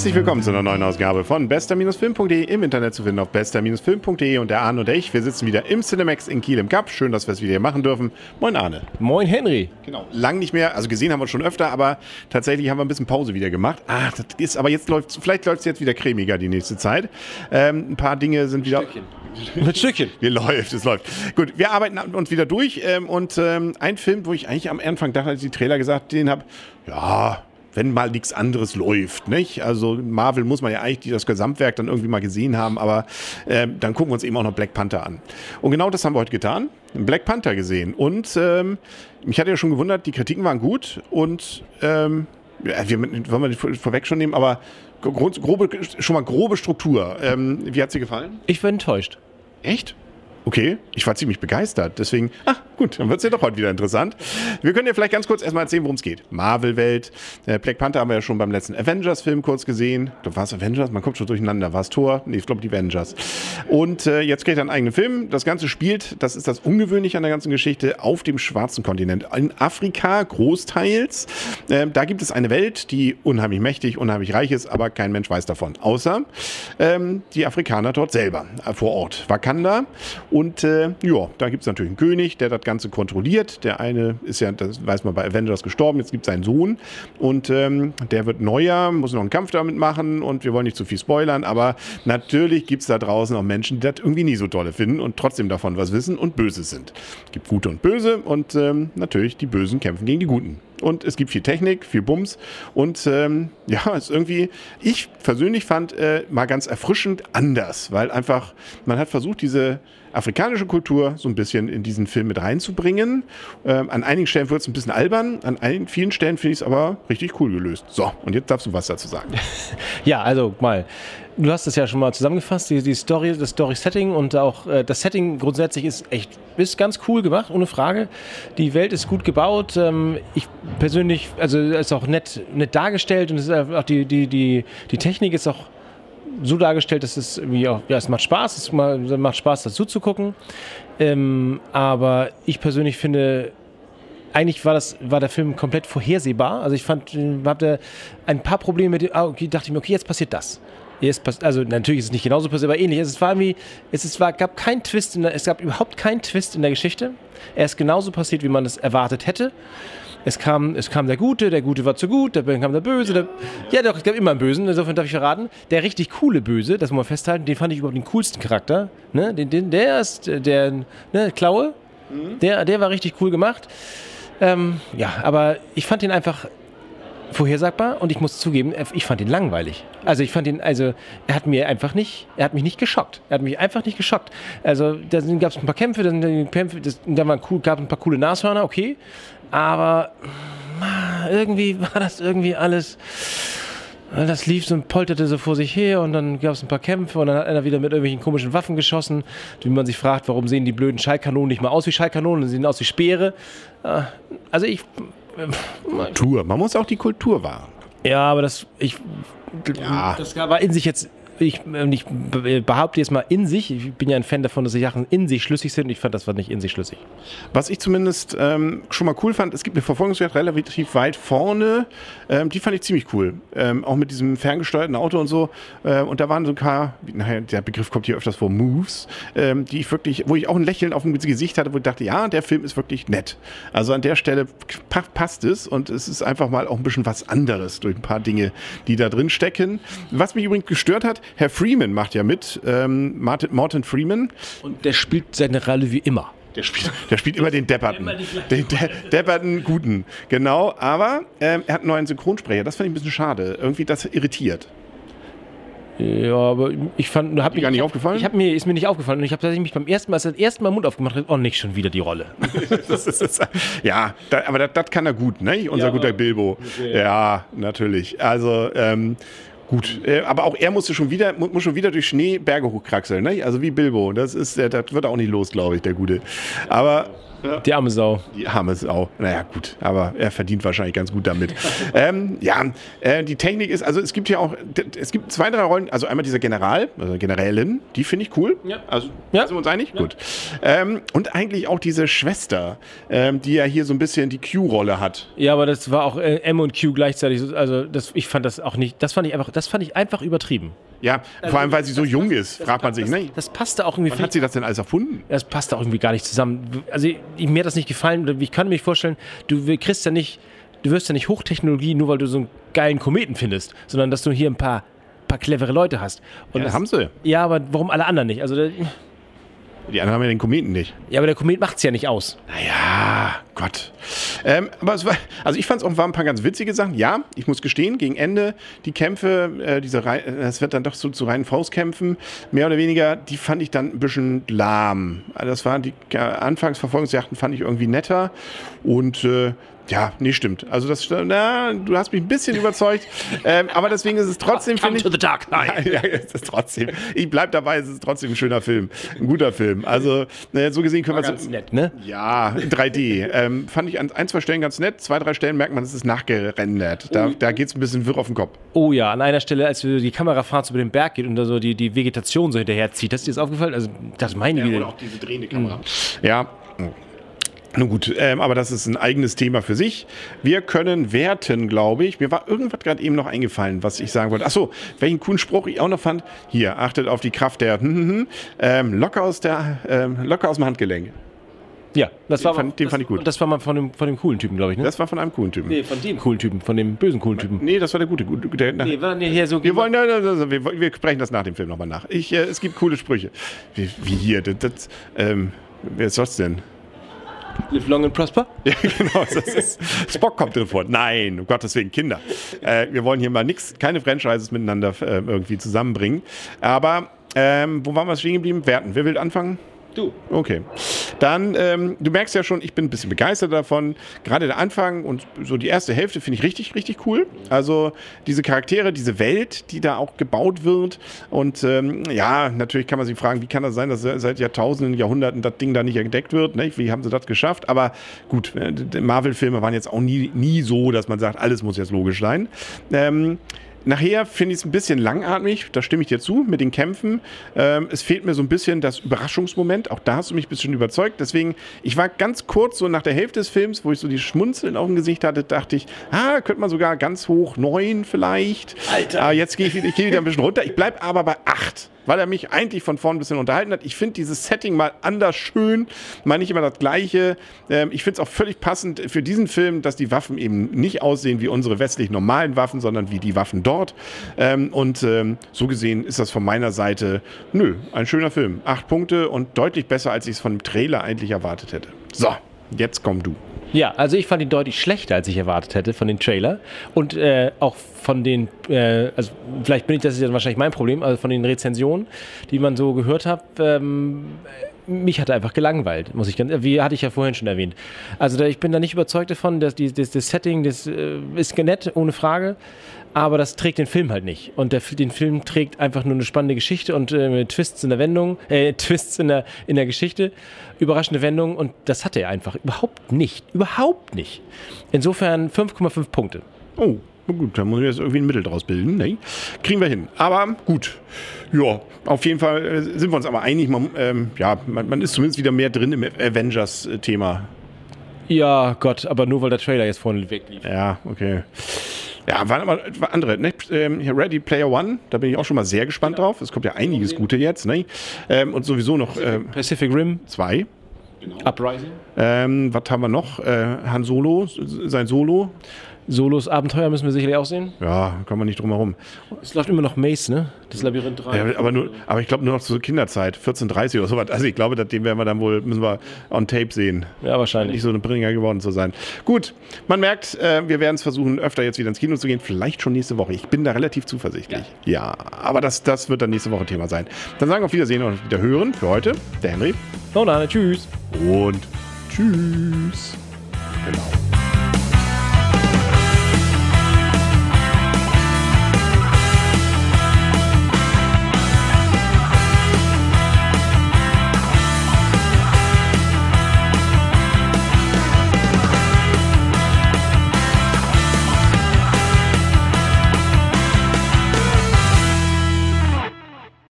Herzlich willkommen zu einer neuen Ausgabe von bester-film.de im Internet zu finden auf bester-film.de und der Arne und ich, wir sitzen wieder im Cinemax in Kiel im Cup. Schön, dass wir es wieder hier machen dürfen. Moin Arne. Moin Henry. Genau. Lang nicht mehr, also gesehen haben wir schon öfter, aber tatsächlich haben wir ein bisschen Pause wieder gemacht. Ah, das ist, aber jetzt läuft vielleicht läuft es jetzt wieder cremiger die nächste Zeit. Ähm, ein paar Dinge sind wieder. Stückchen. Mit Stückchen. Wir läuft, es läuft. Gut, wir arbeiten uns wieder durch ähm, und ähm, ein Film, wo ich eigentlich am Anfang dachte, als ich die Trailer gesagt, den habe, ja, wenn mal nichts anderes läuft, nicht? Also Marvel muss man ja eigentlich das Gesamtwerk dann irgendwie mal gesehen haben, aber äh, dann gucken wir uns eben auch noch Black Panther an. Und genau das haben wir heute getan, Black Panther gesehen. Und ähm, mich hatte ja schon gewundert, die Kritiken waren gut und ähm, ja, wir wollen wir nicht vorweg schon nehmen, aber grobe, schon mal grobe Struktur. Ähm, wie hat sie gefallen? Ich bin enttäuscht. Echt? Okay, ich war ziemlich begeistert. Deswegen, ach gut, dann wird es ja doch heute wieder interessant. Wir können ja vielleicht ganz kurz erstmal erzählen, worum es geht. Marvel-Welt. Äh, Black Panther haben wir ja schon beim letzten Avengers-Film kurz gesehen. War es Avengers? Man kommt schon durcheinander. War es Thor? Nee, ich glaube die Avengers. Und äh, jetzt kriegt er einen eigenen Film. Das Ganze spielt, das ist das Ungewöhnliche an der ganzen Geschichte, auf dem schwarzen Kontinent. In Afrika großteils. Äh, da gibt es eine Welt, die unheimlich mächtig, unheimlich reich ist, aber kein Mensch weiß davon. Außer ähm, die Afrikaner dort selber, äh, vor Ort. Wakanda. Und äh, ja, da gibt es natürlich einen König, der das Ganze kontrolliert. Der eine ist ja, das weiß man bei Avengers gestorben, jetzt gibt es seinen Sohn und ähm, der wird neuer, muss noch einen Kampf damit machen und wir wollen nicht zu viel spoilern, aber natürlich gibt es da draußen auch Menschen, die das irgendwie nie so tolle finden und trotzdem davon was wissen und böse sind. Es gibt Gute und Böse und ähm, natürlich die Bösen kämpfen gegen die Guten und es gibt viel Technik, viel Bums und ähm, ja, es ist irgendwie, ich persönlich fand äh, mal ganz erfrischend anders, weil einfach man hat versucht, diese afrikanische Kultur so ein bisschen in diesen Film mit reinzubringen. Ähm, an einigen Stellen wird es ein bisschen albern, an einigen, vielen Stellen finde ich es aber richtig cool gelöst. So, und jetzt darfst du was dazu sagen. Ja, also mal, du hast es ja schon mal zusammengefasst, die, die Story, das Story-Setting und auch äh, das Setting grundsätzlich ist echt, ist ganz cool gemacht, ohne Frage. Die Welt ist gut gebaut. Ähm, ich persönlich, also ist auch nett, nett dargestellt und es ist auch die, die, die, die Technik ist auch so dargestellt, dass es irgendwie auch, ja, es macht Spaß, es macht Spaß dazu zu gucken. Ähm, aber ich persönlich finde, eigentlich war das war der Film komplett vorhersehbar. Also ich fand, hatte ein paar Probleme mit ah, okay, dachte ich mir, okay, jetzt passiert das. Jetzt pass also natürlich ist es nicht genauso passiert, aber ähnlich. Es war irgendwie, es ist, war, gab kein Twist, der, es gab überhaupt keinen Twist in der Geschichte. Er ist genauso passiert, wie man es erwartet hätte. Es kam, es kam der Gute, der Gute war zu gut, dann kam der Böse. Der, ja, doch, es gab immer einen Bösen, insofern darf ich verraten. Der richtig coole Böse, das muss man festhalten, den fand ich überhaupt den coolsten Charakter. Ne? Den, den, der ist, der, ne, Klaue, mhm. der, der war richtig cool gemacht. Ähm, ja, aber ich fand ihn einfach vorhersagbar und ich muss zugeben, ich fand ihn langweilig. Also ich fand ihn, also er hat mir einfach nicht, er hat mich nicht geschockt. Er hat mich einfach nicht geschockt. Also da gab es ein paar Kämpfe, da, da waren cool, gab ein paar coole Nashörner, okay, aber irgendwie war das irgendwie alles. Das lief so und polterte so vor sich her und dann gab es ein paar Kämpfe und dann hat einer wieder mit irgendwelchen komischen Waffen geschossen, wie man sich fragt, warum sehen die blöden Schallkanonen nicht mal aus wie Schallkanonen, sie sehen aus wie Speere. Äh, also ich. Kultur, man muss auch die Kultur wahren. Ja, aber das, ich, ja. das war in sich jetzt ich, ich behaupte jetzt mal in sich, ich bin ja ein Fan davon, dass die Sachen in sich schlüssig sind. Ich fand, das war nicht in sich schlüssig. Was ich zumindest ähm, schon mal cool fand, es gibt eine Verfolgungsjagd relativ weit vorne. Ähm, die fand ich ziemlich cool. Ähm, auch mit diesem ferngesteuerten Auto und so. Äh, und da waren so ein paar, naja, der Begriff kommt hier öfters vor, Moves, ähm, die ich wirklich, wo ich auch ein Lächeln auf dem Gesicht hatte, wo ich dachte, ja, der Film ist wirklich nett. Also an der Stelle passt es und es ist einfach mal auch ein bisschen was anderes durch ein paar Dinge, die da drin stecken. Was mich übrigens gestört hat, Herr Freeman macht ja mit, ähm, Martin, Morton Freeman. Und der spielt seine Rolle wie immer. Der spielt, der spielt immer den Depperten. Den De Depperten Guten. Genau, aber ähm, er hat einen neuen Synchronsprecher. Das fand ich ein bisschen schade. Irgendwie das irritiert. Ja, aber ich fand, hab mir gar nicht aufgefallen. Ich habe mir ist mir nicht aufgefallen und ich habe tatsächlich mich beim ersten Mal, als er das erste Mal Mund aufgemacht hat, oh nicht schon wieder die Rolle. das ist, das, ja, da, aber das, das, kann er gut, ne? Unser ja, guter Bilbo. Okay. Ja, natürlich. Also ähm, Gut, äh, aber auch er musste schon wieder, muss schon wieder durch Schneeberge hochkraxeln, ne? Also wie Bilbo. Das ist, das wird auch nicht los, glaube ich, der Gute. Aber ja. Die arme Sau. Die arme Sau. Naja, gut, aber er verdient wahrscheinlich ganz gut damit. ähm, ja, äh, die Technik ist, also es gibt ja auch, es gibt zwei, drei Rollen, also einmal dieser General, also Generälin, die finde ich cool. Ja. Also, ja. sind wir uns einig? Ja. Gut. Ähm, und eigentlich auch diese Schwester, ähm, die ja hier so ein bisschen die Q-Rolle hat. Ja, aber das war auch äh, M und Q gleichzeitig, also das, ich fand das auch nicht, das fand ich einfach, das das fand ich einfach übertrieben. Ja, vor allem, weil sie so jung ist, fragt man sich, das, ne? Das passte auch irgendwie. Wann hat sie das denn alles erfunden? Das passte auch irgendwie gar nicht zusammen. Also ich, mir hat das nicht gefallen. Ich kann mir vorstellen, du kriegst ja nicht, du wirst ja nicht Hochtechnologie, nur weil du so einen geilen Kometen findest, sondern dass du hier ein paar, paar clevere Leute hast. Und ja, das haben sie. Ja, aber warum alle anderen nicht? Also die anderen haben ja den Kometen nicht. Ja, aber der Komet macht es ja nicht aus. Naja, Gott. Ähm, aber es war, also ich fand es auch waren ein paar ganz witzige Sachen. Ja, ich muss gestehen, gegen Ende die Kämpfe, äh, diese das wird dann doch so zu reinen Faustkämpfen, mehr oder weniger, die fand ich dann ein bisschen lahm. Also das waren die äh, Anfangsverfolgungsjachten fand ich irgendwie netter und äh, ja, nee, stimmt. Also das, na, du hast mich ein bisschen überzeugt, ähm, aber deswegen ist es trotzdem, finde ich. to the dark side. Ja, ja, es ist trotzdem. Ich bleib dabei, es ist trotzdem ein schöner Film, ein guter Film. Also naja, so gesehen können wir ganz nett, ne? Ja, 3D. Ähm, fand ich an ein, zwei Stellen ganz nett. Zwei, drei Stellen merkt man, es ist nachgerendert. Da, da geht es ein bisschen wirr auf den Kopf. Oh ja, an einer Stelle, als die Kamerafahrt so über den Berg geht und da so die, die Vegetation so hinterher zieht. Hast dir das aufgefallen? Also, das meine ja, Güte. Oder auch diese drehende Kamera. Mhm. Ja. Nun gut, ähm, aber das ist ein eigenes Thema für sich. Wir können werten, glaube ich. Mir war irgendwas gerade eben noch eingefallen, was ich sagen wollte. Achso, welchen coolen Spruch ich auch noch fand. Hier, achtet auf die Kraft der ähm, locker, aus der ähm, locker aus dem Handgelenk. Ja, das den war fand, den das, fand ich gut. Das war mal von dem, von dem coolen Typen, glaube ich. Ne? Das war von einem coolen Typen. Nee, von dem coolen Typen, von dem bösen coolen Typen. Nee, das war der gute. Der, nee, war, nee, hier so wir, wollen, wir, wir sprechen das nach dem Film nochmal nach. Ich, äh, es gibt coole Sprüche. Wie, wie hier, das, das ähm, wer ist das denn? Live long and prosper? Ja, genau. Ist, Spock kommt drin vor. Nein, um Gottes Willen, Kinder. Äh, wir wollen hier mal nichts, keine Franchises miteinander äh, irgendwie zusammenbringen. Aber ähm, wo waren wir stehen geblieben? Werten. Wer will anfangen? Du. Okay. Dann, ähm, du merkst ja schon, ich bin ein bisschen begeistert davon. Gerade der Anfang und so die erste Hälfte finde ich richtig, richtig cool. Also diese Charaktere, diese Welt, die da auch gebaut wird. Und ähm, ja, natürlich kann man sich fragen, wie kann das sein, dass seit Jahrtausenden, Jahrhunderten das Ding da nicht entdeckt wird? Ne? Wie haben sie das geschafft? Aber gut, äh, Marvel-Filme waren jetzt auch nie, nie so, dass man sagt, alles muss jetzt logisch sein. Ähm, Nachher finde ich es ein bisschen langatmig, da stimme ich dir zu, mit den Kämpfen. Ähm, es fehlt mir so ein bisschen das Überraschungsmoment, auch da hast du mich ein bisschen überzeugt. Deswegen, ich war ganz kurz so nach der Hälfte des Films, wo ich so die Schmunzeln auf dem Gesicht hatte, dachte ich, ah, könnte man sogar ganz hoch neun vielleicht. Alter. Aber jetzt gehe ich, ich geh wieder ein bisschen runter. Ich bleibe aber bei acht weil er mich eigentlich von vorn ein bisschen unterhalten hat. Ich finde dieses Setting mal anders schön, mal nicht immer das gleiche. Ähm, ich finde es auch völlig passend für diesen Film, dass die Waffen eben nicht aussehen wie unsere westlich normalen Waffen, sondern wie die Waffen dort. Ähm, und ähm, so gesehen ist das von meiner Seite, nö, ein schöner Film. Acht Punkte und deutlich besser, als ich es von dem Trailer eigentlich erwartet hätte. So, jetzt komm du. Ja, also ich fand ihn deutlich schlechter, als ich erwartet hätte von den Trailer. Und äh, auch von den, äh, also vielleicht bin ich, das ist ja wahrscheinlich mein Problem, also von den Rezensionen, die man so gehört hat, ähm, mich hat er einfach gelangweilt, muss ich ganz, wie hatte ich ja vorhin schon erwähnt. Also da, ich bin da nicht überzeugt davon, dass die, das, das Setting, das äh, ist nett, ohne Frage aber das trägt den Film halt nicht. Und der, den Film trägt einfach nur eine spannende Geschichte und äh, Twists in der Wendung, äh, Twists in der, in der Geschichte, überraschende Wendungen und das hatte er einfach überhaupt nicht. Überhaupt nicht. Insofern 5,5 Punkte. Oh, gut, da muss ich jetzt irgendwie ein Mittel draus bilden. Nee. Kriegen wir hin. Aber gut. Ja, auf jeden Fall äh, sind wir uns aber einig. Man, ähm, ja, man, man ist zumindest wieder mehr drin im Avengers-Thema. Ja, Gott, aber nur weil der Trailer jetzt vorne weglief. Ja, okay. Ja, waren aber andere. Ne? Ähm, Ready Player One, da bin ich auch schon mal sehr gespannt genau. drauf. Es kommt ja einiges Gute jetzt. Ne? Ähm, und sowieso noch. Ähm, Pacific Rim 2. Genau. Uprising. Ähm, was haben wir noch? Äh, Han Solo, sein Solo. Solos Abenteuer müssen wir sicherlich auch sehen. Ja, kommen wir nicht drum herum. Es läuft immer noch Mace, ne? Das Labyrinth 3. Ja, aber, nur, aber ich glaube nur noch zur Kinderzeit, 14.30 oder sowas. Also ich glaube, den werden wir dann wohl, müssen wir on tape sehen. Ja, wahrscheinlich. Nicht so ein Bringer geworden zu sein. Gut, man merkt, äh, wir werden es versuchen, öfter jetzt wieder ins Kino zu gehen. Vielleicht schon nächste Woche. Ich bin da relativ zuversichtlich. Ja, ja aber das, das wird dann nächste Woche Thema sein. Dann sagen wir auf Wiedersehen und wieder hören für heute. Der Henry. Oh nein, tschüss. Und tschüss. Genau.